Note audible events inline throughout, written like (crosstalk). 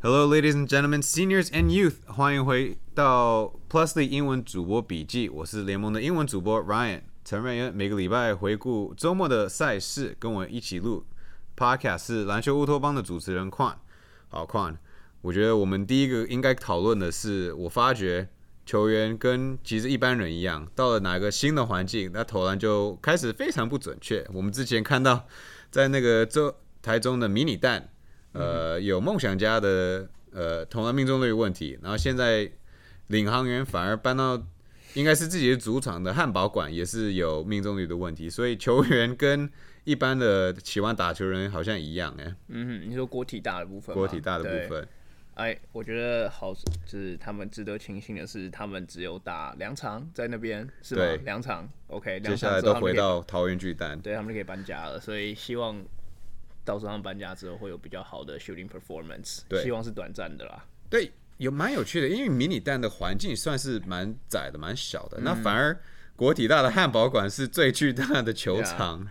Hello, ladies and gentlemen, seniors and youth，欢迎回到 Plusly 英文主播笔记。我是联盟的英文主播 Ryan 陈瑞元。每个礼拜回顾周末的赛事，跟我一起录 Podcast 是篮球乌托邦的主持人 Quan。好，Quan，我觉得我们第一个应该讨论的是，我发觉球员跟其实一般人一样，到了哪个新的环境，那投篮就开始非常不准确。我们之前看到在那个周台中的迷你蛋。呃，有梦想家的呃投篮命中率问题，然后现在领航员反而搬到应该是自己的主场的汉堡馆，也是有命中率的问题，所以球员跟一般的喜欢打球人好像一样哎。嗯哼，你说国体大的部分，国体大的部分，哎，我觉得好，就是他们值得庆幸的是，他们只有打两场在那边，是吧？两场，OK，接下来都回到桃园巨蛋，对他们就可以搬家了，所以希望。到时候搬家之后会有比较好的 shooting performance，希望是短暂的啦。对，有蛮有趣的，因为迷你蛋的环境算是蛮窄的、蛮小的，那反而国体大的汉堡馆是最巨大的球场，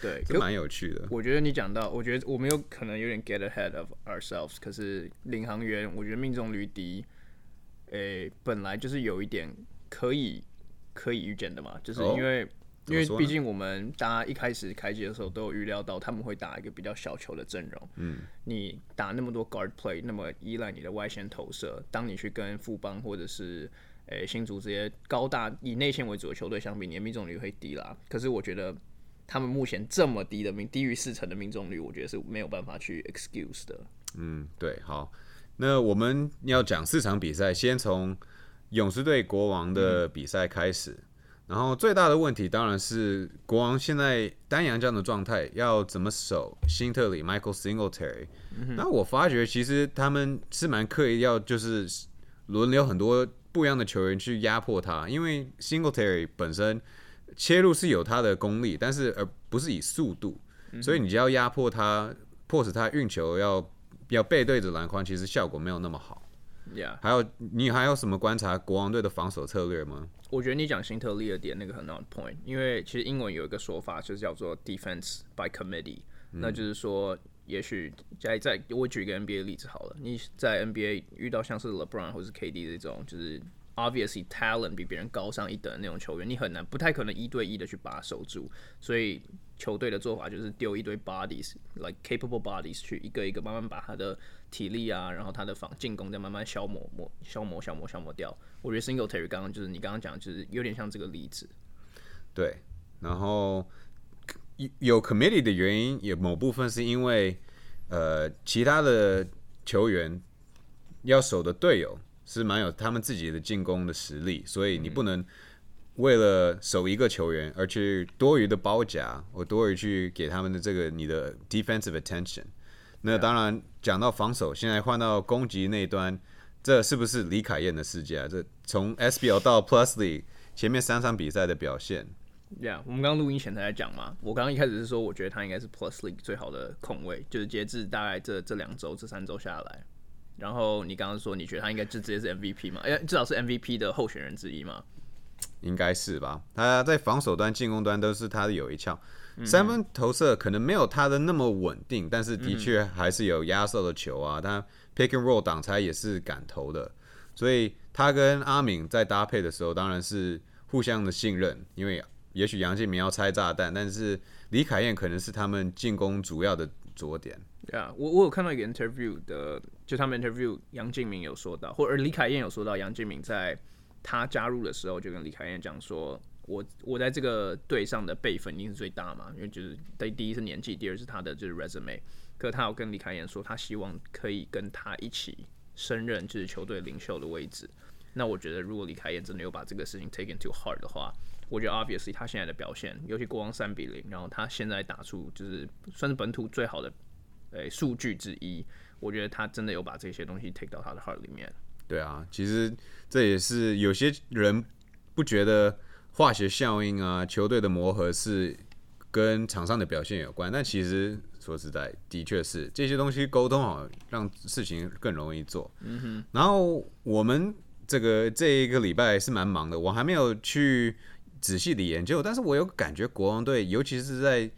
对，(laughs) 蛮有趣的。我觉得你讲到，我觉得我们有可能有点 get ahead of ourselves，可是领航员我觉得命中率低，诶，本来就是有一点可以可以预见的嘛，就是因为。因为毕竟我们大家一开始开机的时候都有预料到他们会打一个比较小球的阵容。嗯，你打那么多 guard play，那么依赖你的外线投射，当你去跟富邦或者是诶新竹这些高大以内线为主的球队相比，你的命中率会低啦。可是我觉得他们目前这么低的命，低于四成的命中率，我觉得是没有办法去 excuse 的。嗯，对，好，那我们要讲四场比赛，先从勇士队国王的比赛开始。然后最大的问题当然是国王现在丹阳这样的状态，要怎么守辛特里 Michael Singletary？那我发觉其实他们是蛮刻意要就是轮流很多不一样的球员去压迫他，因为 Singletary 本身切入是有他的功力，但是而不是以速度，所以你就要压迫他，迫使他运球要要背对着篮筐，其实效果没有那么好。Yeah，还有你还有什么观察国王队的防守策略吗？我觉得你讲辛特利的点那个很 on point，因为其实英文有一个说法就是叫做 defense by committee，那就是说，也许在在我举一个 NBA 例子好了，你在 NBA 遇到像是 LeBron 或是 KD 这种就是 obviously talent 比别人高上一等的那种球员，你很难不太可能一对一的去把他守住，所以球队的做法就是丢一堆 bodies，like capable bodies 去一个一个慢慢把他的。体力啊，然后他的防进攻再慢慢消磨磨消磨消磨消磨掉。我觉得 Single Terry 刚刚就是你刚刚讲，就是有点像这个例子。对，然后有 Committee 的原因，也某部分是因为呃其他的球员要守的队友是蛮有他们自己的进攻的实力，所以你不能为了守一个球员而去多余的包夹，或多余去给他们的这个你的 defensive attention。那当然，讲到防守，现在换到攻击那端，这是不是李凯燕的世界啊？这从 SBL 到 Plusly 前面三场比赛的表现，Yeah，我们刚刚录音前才在讲嘛。我刚刚一开始是说，我觉得他应该是 Plusly 最好的控卫，就是截至大概这这两周、这三周下来。然后你刚刚说，你觉得他应该就直接是 MVP 嘛？哎，至少是 MVP 的候选人之一嘛？应该是吧？他在防守端、进攻端都是他的有一窍。三分投射可能没有他的那么稳定，但是的确还是有压哨的球啊。他 pick and roll 挡拆也是敢投的，所以他跟阿敏在搭配的时候，当然是互相的信任。因为也许杨敬明要拆炸弹，但是李凯燕可能是他们进攻主要的着点。对啊，我我有看到一个 interview 的，就他们 interview 杨敬明有说到，或者李凯燕有说到，杨敬明在他加入的时候就跟李凯燕讲说。我我在这个队上的辈分一定是最大嘛，因为就是第第一是年纪，第二是他的就是 resume。可他有跟李凯燕说，他希望可以跟他一起升任就是球队领袖的位置。那我觉得如果李凯燕真的有把这个事情 taken to heart 的话，我觉得 obviously 他现在的表现，尤其国王三比零，然后他现在打出就是算是本土最好的诶数据之一，我觉得他真的有把这些东西 take 到他的 heart 里面。对啊，其实这也是有些人不觉得。化学效应啊，球队的磨合是跟场上的表现有关。但其实说实在，的确是这些东西沟通好，让事情更容易做。嗯哼。然后我们这个这一个礼拜是蛮忙的，我还没有去仔细的研究。但是我有感觉，国王队尤其是在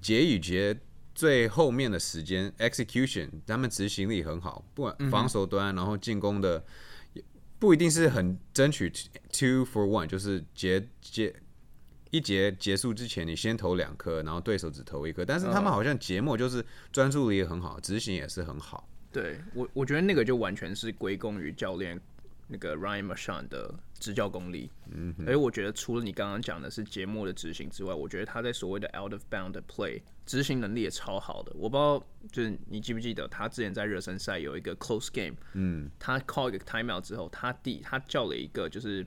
节与节最后面的时间 execution，他们执行力很好，不管防守端，然后进攻的不一定是很争取 two for one，就是节节一节结束之前你先投两颗，然后对手只投一颗，但是他们好像节末就是专注力也很好，执行也是很好。对我，我觉得那个就完全是归功于教练那个 Ryan Marchand 的执教功力。嗯，而我觉得除了你刚刚讲的是节目的执行之外，我觉得他在所谓的 out of bound 的 play 执行能力也超好的。我不知道，就是你记不记得他之前在热身赛有一个 close game，嗯，他 call 一个 timeout 之后，他第他叫了一个就是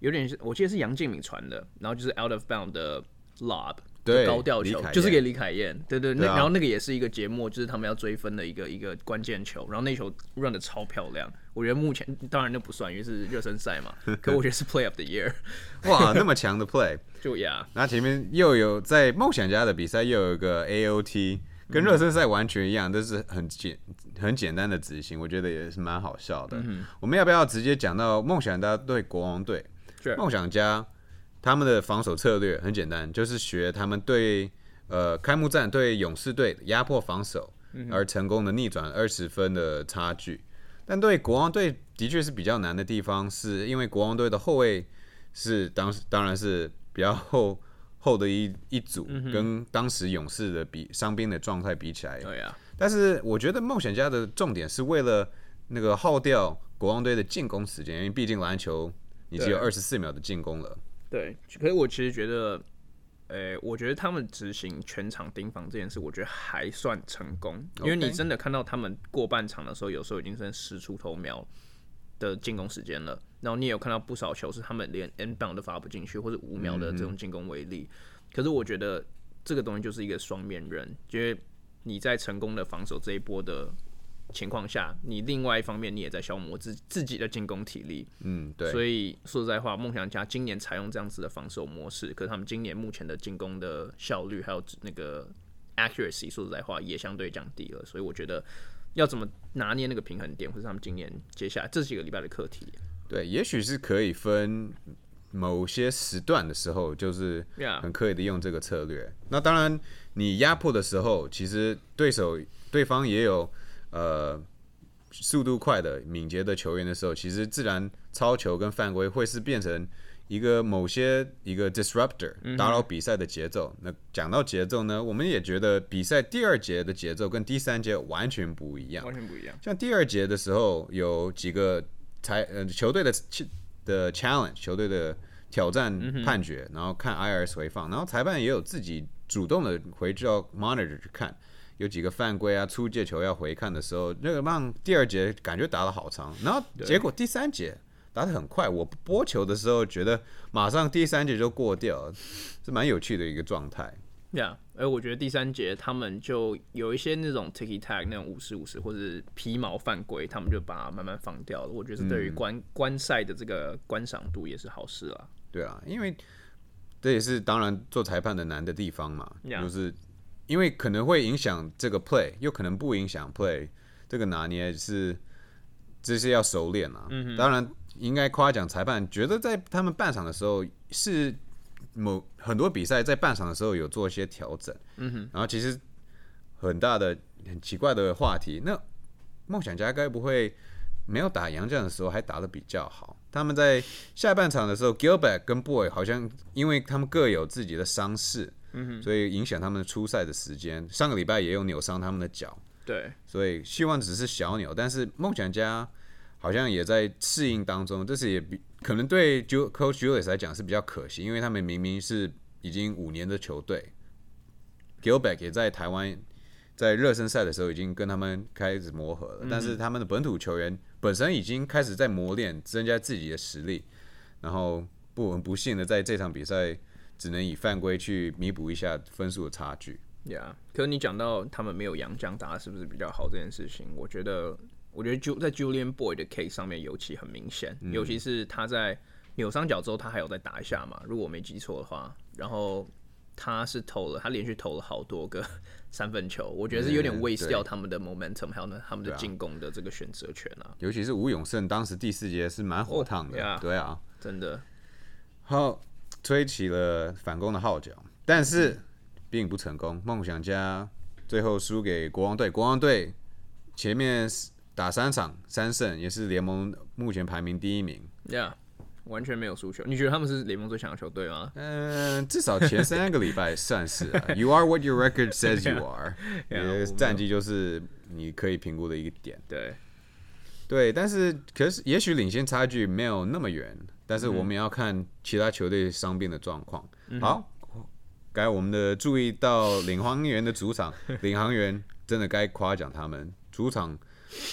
有点是我记得是杨敬敏传的，然后就是 out of bound 的 lob。对高调，球就是给李凯燕，对对，那然后那个也是一个节目，就是他们要追分的一个一个关键球，然后那球 run 的超漂亮，我觉得目前当然那不算，因为是热身赛嘛，(laughs) 可我觉得是 play of the year，哇，那么强的 play，(laughs) 就呀，然后前面又有在梦想家的比赛又有一个 AOT，跟热身赛完全一样，都是很简很简单的执行，我觉得也是蛮好笑的。我们要不要直接讲到梦想家对国王队？是梦想家他们的防守策略很简单，就是学他们对呃开幕战对勇士队压迫防守，而成功的逆转二十分的差距。但对国王队的确是比较难的地方，是因为国王队的后卫是当时当然是比较厚厚的一一组，跟当时勇士的比伤兵的状态比起来，对呀，但是我觉得冒险家的重点是为了那个耗掉国王队的进攻时间，因为毕竟篮球你只有对。二十四秒的进攻了。对，可是我其实觉得，诶，我觉得他们执行全场盯防这件事，我觉得还算成功，因为你真的看到他们过半场的时候，有时候已经剩十出头秒的进攻时间了，然后你也有看到不少球是他们连 N 棒都发不进去，或者五秒的这种进攻威力。可是我觉得这个东西就是一个双面刃，因为你在成功的防守这一波的情况下，你另外一方面你也在消磨自自己的进攻体力。嗯，对，所以说实在话，梦想家今年采用这样子的防守模式，可是他们今年目前的进攻的效率还有那个 accuracy，说实在话也相对降低了。所以我觉得要怎么拿捏那个平衡点，或是他们今年接下来这几个礼拜的课题。对，也许是可以分某些时段的时候，就是很刻意的用这个策略。那当然，你压迫的时候，其实对手对方也有呃速度快的、敏捷的球员的时候，其实自然超球跟犯规会是变成一个某些一个 disruptor，打扰比赛的节奏。那讲到节奏呢，我们也觉得比赛第二节的节奏跟第三节完全不一样。完全不一样。像第二节的时候，有几个裁呃球队的的 challenge，球队的挑战判决，然后看 IRS 回放，然后裁判也有自己主动的回到 monitor 去看，有几个犯规啊、出界球要回看的时候，那个让第二节感觉打得好长，然后结果第三节打得很快，我播球的时候觉得马上第三节就过掉了，是蛮有趣的一个状态。呀，而我觉得第三节他们就有一些那种 ticky tag 那种五十五十或者是皮毛犯规，他们就把它慢慢放掉了。我觉得是对于观、观赛的这个观赏度也是好事啦。对啊，因为这也是当然做裁判的难的地方嘛就是因为可能会影响这个 play，又可能不影响 play，这个拿捏是这是要熟练啊。当然应该夸奖裁判，觉得在他们半场的时候是某很多比赛在半场的时候有做一些调整。嗯哼，然后其实很大的很奇怪的话题，那梦想家该不会没有打洋将的时候还打得比较好？他们在下半场的时候，Gilbert 跟 Boy 好像因为他们各有自己的伤势，嗯所以影响他们出赛的时间。上个礼拜也有扭伤他们的脚，对，所以希望只是小扭，但是梦想家好像也在适应当中，这是也比可能对 Ju Coach Julius 来讲是比较可惜，因为他们明明是已经五年的球队，Gilbert 也在台湾在热身赛的时候已经跟他们开始磨合了，但是他们的本土球员本身已经开始在磨练，增加自己的实力，然后不很不幸的在这场比赛只能以犯规去弥补一下分数的差距。呀、可是你讲到他们没有杨将打得是不是比较好这件事情，我觉得，我觉得就在 Julian Boy 的 case 上面尤其很明显，尤其是他在扭伤脚之后，他还有再打一下嘛，如果我没记错的话，然后他是投了，他连续投了好多个三分球，我觉得是有点嗯 waste 掉他们的 momentum，还有呢他们的进攻的这个选择权啊，尤其是吴永胜，当时第四节是蛮火烫的，对啊，真的，好吹起了反攻的号角，但是并不成功。梦想家最最后输给国王队。国王队前面打三场三胜，也是联盟目前排名第一名。Yeah，完全没有输球。你觉得他们是联盟最强的球队吗？嗯，至少前三个礼拜算是、啊。(laughs) You are what your record says you are。Yeah，你的我战绩就是你可以评估的一个点。对，对，但是可是也许领先差距没有那么远，但是我们也要看其他球队伤病的状况。好，该我们的注意到领航员的主场，(laughs) 领航员真的该夸奖他们，主场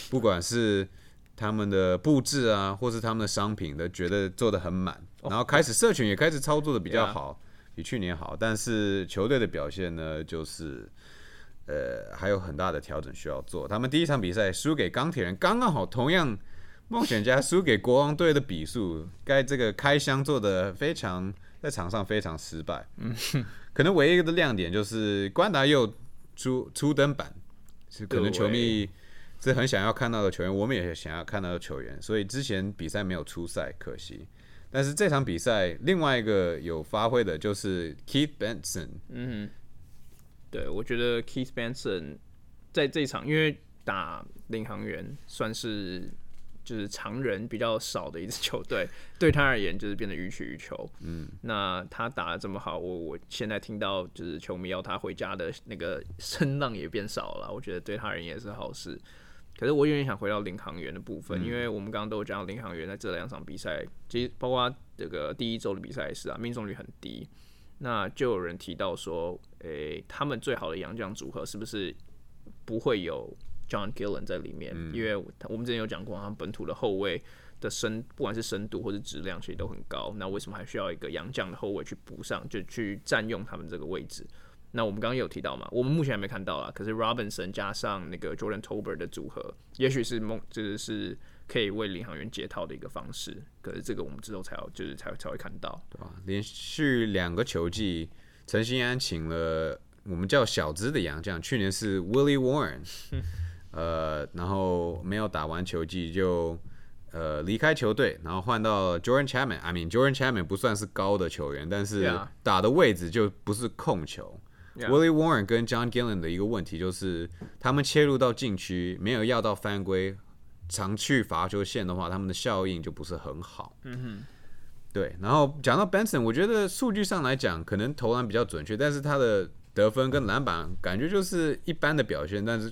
不管是他们的布置啊，或是他们的商品的，觉得做的很满，然后开始社群也开始操作的比较好，比去年好，但是球队的表现呢，就是。呃，还有很大的调整需要做。他们第一场比赛输给钢铁人，刚刚好，同样梦想家输给国王队的比数，该这个开箱做的非常在场上非常失败。嗯，可能唯一的亮点就是关达又出初登板，是可能球迷是很想要看到的球员，我们也想要看到的球员，所以之前比赛没有出赛，可惜。但是这场比赛另外一个有发挥的就是 Keith Benson，嗯，对，我觉得 Keith Benson 在这场，因为打领航员算是就是常人比较少的一支球队，对他而言就是变得予取予求。嗯，那他打的这么好，我我现在听到就是球迷要他回家的那个声浪也变少了，我觉得对他而言也是好事。可是我有点想回到领航员的部分，因为我们刚刚都有讲到领航员在这两场比赛，其实包括这个第一周的比赛也是啊，命中率很低。那就有人提到说，诶、他们最好的洋将组合是不是不会有 John Gillen 在里面？因为我们之前有讲过，他们本土的后卫的深，不管是深度或是质量，其实都很高。那为什么还需要一个洋将的后卫去补上，就去占用他们这个位置？那我们刚刚有提到嘛，我们目前还没看到啦。可是 Robinson 加上那个 Jordan Tober 的组合，也许是梦，就是是可以为领航员解套的一个方式。可是这个我们之后才要，就是才才会看到。对吧？连续两个球季，陈兴安请了我们叫小资的洋将，去年是 Willie Warren，(laughs) 呃，然后没有打完球季就呃离开球队，然后换到 Jordan Chapman。I mean Jordan Chapman 不算是高的球员，但是打的位置就不是控球。Willie Warren 跟 John Gillen 的一个问题就是，他们切入到禁区没有要到犯规，常去罚球线的话，他们的效应就不是很好。嗯对，然后讲到 Benson，我觉得数据上来讲，可能投篮比较准确，但是他的得分跟篮板感觉就是一般的表现，但是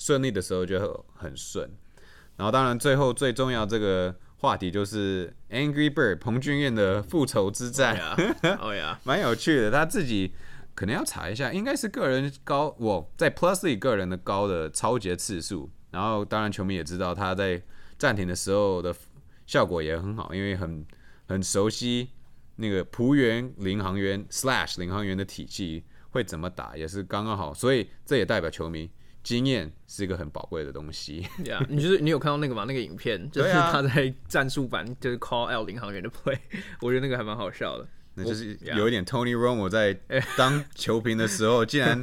顺利的时候就很顺。然后当然最后最重要这个话题就是 Angry Bird 彭俊彦的复仇之战，哦呀，(laughs) 蛮有趣的。他自己可能要查一下，应该是个人高，我在 Plus League 个人的高的超节次数。然后当然球迷也知道他在暂停的时候的效果也很好，因为很很熟悉那个浦原领航员 slash 领航员的体系会怎么打，也是刚刚好。所以这也代表球迷经验是一个很宝贵的东西。(laughs) 呀你就是你有看到那个吗？那个影片就是他在战术版就是 call out 领航员的 play，(laughs) 我觉得那个还蛮好笑的。那就是有一点 Tony Romo 在当球评的时候，竟然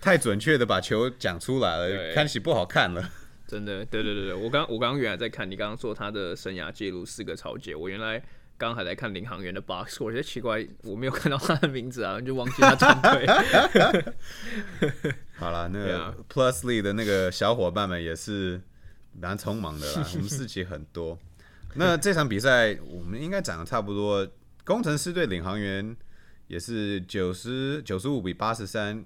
太准确的把球讲出来了，(laughs) 看起不好看了。真的，对对对对，我刚我刚刚原来在看你刚刚说他的生涯记录四个超节，我原来刚刚还在看领航员的 box，我觉得奇怪，我没有看到他的名字啊，(laughs) 就忘记他团队。(laughs) 好了，那个 Plus Lee 的那个小伙伴们也是蛮匆忙的啦，(laughs) 我们事情很多。那这场比赛我们应该讲的差不多，工程师队领航员也是九十九十五比八十三，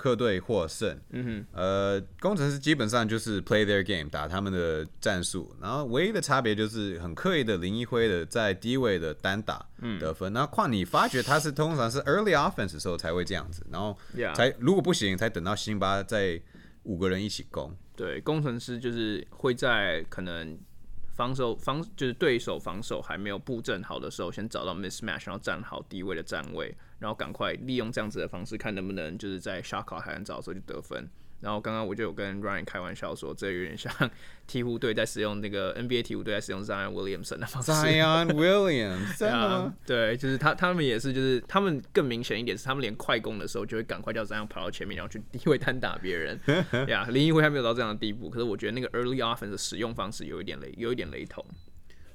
客队获胜。嗯哼，呃，工程师基本上就是 play their game，打他们的战术，然后唯一的差别就是很刻意的林一辉的在低位的单打得分，然后况你发觉他是通常是 early offense 的时候才会这样子，然后才如果不行，才等到辛巴在五个人一起攻。对，工程师就是会在可能防守防就是对手防守还没有布阵好的时候，先找到 miss match 然后站好低位的站位，然后赶快利用这样子的方式，看能不能就是在 shot clock 还很早的时候就得分。然后刚刚我就有跟 Ryan 开玩笑说，这有点像鹈鹕队在使用那个 NBA 鹈鹕队在使用 Zion Williamson 的方式。Zion (laughs) Williams 对，就是他，他们也是，就是他们更明显一点是，他们连快攻的时候就会赶快叫 Zion 跑到前面，然后去低位单打别人。呀，(laughs) 林一辉还没有到这样的地步，可是我觉得那个 early offense 的使用方式有一点雷，有一点雷同。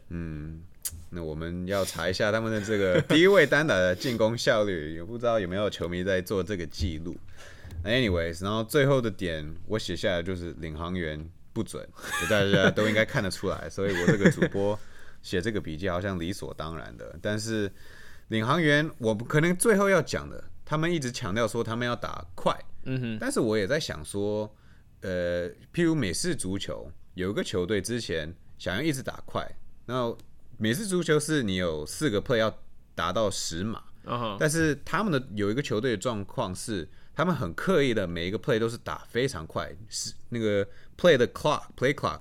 嗯那我们要查一下他们的这个低位单打的进攻效率，也不知道有没有球迷在做这个记录。Anyways，然后最后的点我写下来就是领航员不准，(laughs) 大家都应该看得出来，所以我这个主播写这个笔记好像理所当然的。但是领航员，我们可能最后要讲的，他们一直强调说他们要打快，嗯哼，但是我也在想说，呃，譬如美式足球有一个球队之前想要一直打快，然后美式足球是你有四个 play 要达到十码，但是他们的有一个球队的状况是，他们很刻意的每一个 play 都是打非常快，是那个 play 的 clock play clock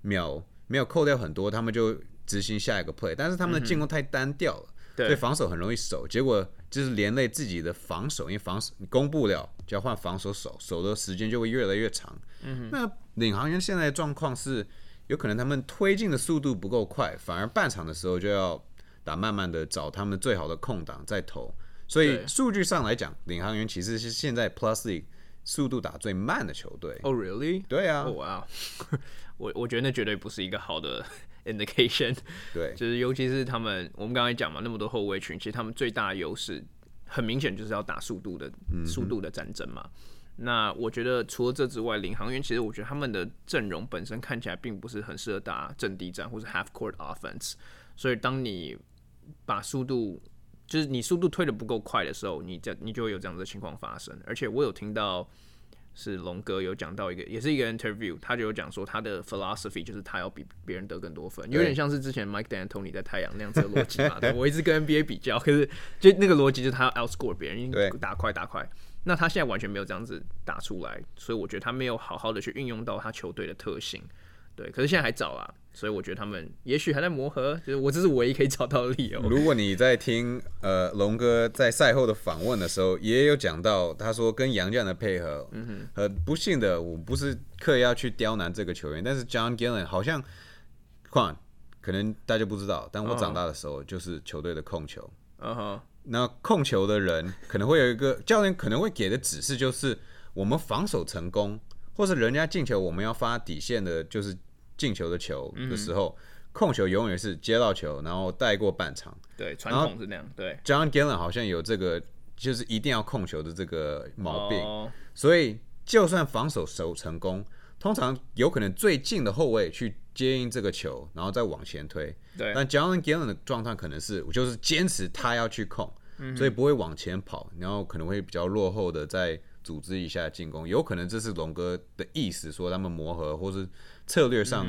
秒没有扣掉很多，他们就执行下一个 play，但是他们的进攻太单调了，所以对，防守很容易守，结果就是连累自己的防守，因为防守你攻不了，就要换防守守，守的时间就会越来越长。嗯、那领航员现在的状况是，有可能他们推进的速度不够快，反而半场的时候就要打慢慢的找他们最好的空档再投，所以数据上来讲，领航员其实是现在 Plus League 速度打最慢的球队。哦、really？对啊哦，哇，(laughs) 我我觉得那绝对不是一个好的 (laughs) indication，对，就是尤其是他们，我们刚才讲嘛，那么多后卫群，其实他们最大的优势很明显就是要打速度的、速度的战争嘛。那我觉得除了这之外，领航员其实我觉得他们的阵容本身看起来并不是很适合打阵地战或是 half court offense，所以当你把速度就是你速度推的不够快的时候，你这你就会有这样子的情况发生。而且我有听到是龙哥有讲到一个，也是一个 interview，他就有讲说他的 philosophy 就是他要比别人得更多分，有点像是之前 Mike D'Antoni 在太阳那样子的逻辑嘛。(laughs) 对我一直跟 NBA 比较，可是就那个逻辑就是他要 outscore 别人，对打快打快。那他现在完全没有这样子打出来，所以我觉得他没有好好的去运用到他球队的特性。对，可是现在还早啦，所以我觉得他们也许还在磨合，就是我这是唯一可以找到的理由。如果你在听呃龙哥在赛后的访问的时候，也有讲到，他说跟杨绛的配合，嗯哼很不幸的，我不是刻意要去刁难这个球员，但是 John Gillen 好像，况可能大家不知道，但我长大的时候就是球队的控球，嗯哼，那控球的人可能会有一个教练可能会给的指示，就是我们防守成功，或是人家进球，我们要发底线的，就是进球的球的时候，控球永远是接到球，然后带过半场。对，传统是那样，对，John Gillen 好像有这个，就是一定要控球的这个毛病，哦所以就算防守守成功，通常有可能最近的后卫去接应这个球，然后再往前推。对，但 John Gillen 的状态可能是，就是坚持他要去控，所以不会往前跑，然后可能会比较落后的再组织一下进攻。有可能这是龙哥的意思，说他们磨合或是策略上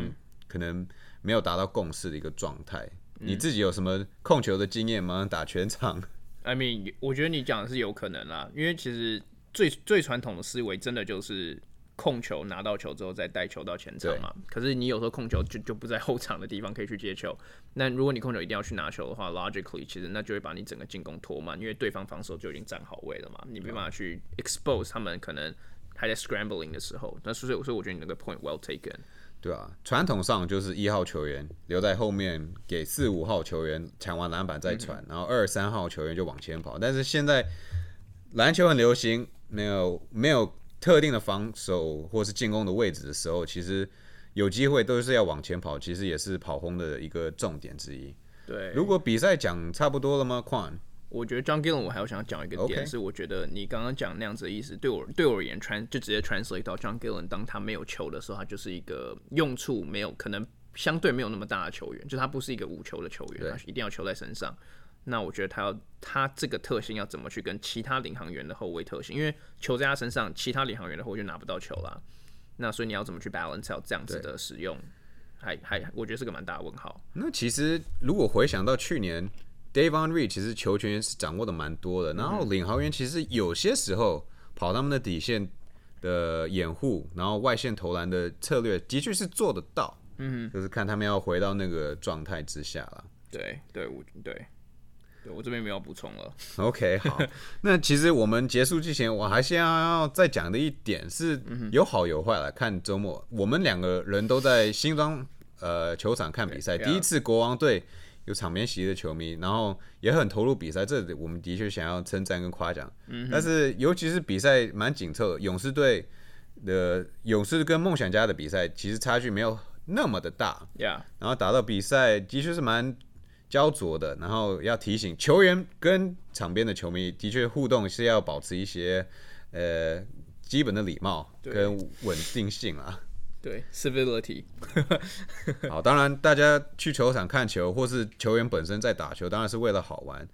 可能没有达到共识的一个状态。你自己有什么控球的经验吗？(laughs) 打全场？I mean，我觉得你讲的是有可能啦，因为其实最最传统的思维真的就是控球拿到球之后再带球到前场嘛。可是你有时候控球就就不在后场的地方可以去接球，那如果你控球一定要去拿球的话，logically 其实那就会把你整个进攻拖慢，因为对方防守就已经站好位了嘛，你没办法去 expose 他们可能还在 scrambling 的时候。那所以所以我觉得你那个 point well taken。对啊，传统上就是一号球员留在后面给四五号球员抢完篮板再传，然后二三号球员就往前跑。但是现在篮球很流行，没有没有特定的防守或是进攻的位置的时候，其实有机会都是要往前跑，其实也是跑轰的一个重点之一。对，如果比赛讲差不多了吗？况我觉得 John Gillen 我还有想要讲一个点是我觉得你刚刚讲那样子的意思，对我对我而言，trans 就直接 translate 到 John Gillen，当他没有球的时候，他就是一个用处没有可能相对没有那么大的球员，就他不是一个无球的球员，他一定要球在身上。那我觉得他要他这个特性要怎么去跟其他领航员的后卫特性，因为球在他身上，其他领航员的后卫就拿不到球啦。那所以你要怎么去 balance out 这样子的使用，还还我觉得是个蛮大的问号。那其实如果回想到去年，Davon Reed 其实球权是掌握的蛮多的，然后领航员其实有些时候跑他们的底线的掩护，然后外线投篮的策略的确是做得到，嗯，就是看他们要回到那个状态之下了。对对，我对。对我这边没有补充了。OK，好，(laughs) 那其实我们结束之前，我还是要再讲的一点是有好有坏来看周末，我们两个人都在新庄呃球场看比赛，第一次国王队有场面席的球迷，然后也很投入比赛，这我们的确想要称赞跟夸奖。但是尤其是比赛蛮紧凑的，勇士队的勇士跟梦想家的比赛其实差距没有那么的大，Yeah，然后打到比赛的确是蛮焦灼的，然后要提醒球员跟场边的球迷的确互动是要保持一些呃基本的礼貌跟稳定性啊。对，civility，(laughs) 好，当然大家去球场看球，或是球员本身在打球，当然是为了好玩。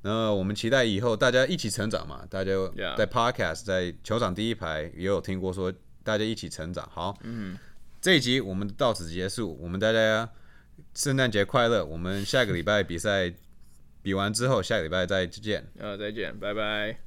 那我们期待以后大家一起成长嘛。大家在 podcast 在球场第一排也有听过说大家一起成长。好，嗯，这一集我们到此结束，我们大家圣诞节快乐。我们下个礼拜比赛比完之后，下个礼拜再见。呃，再见，拜拜。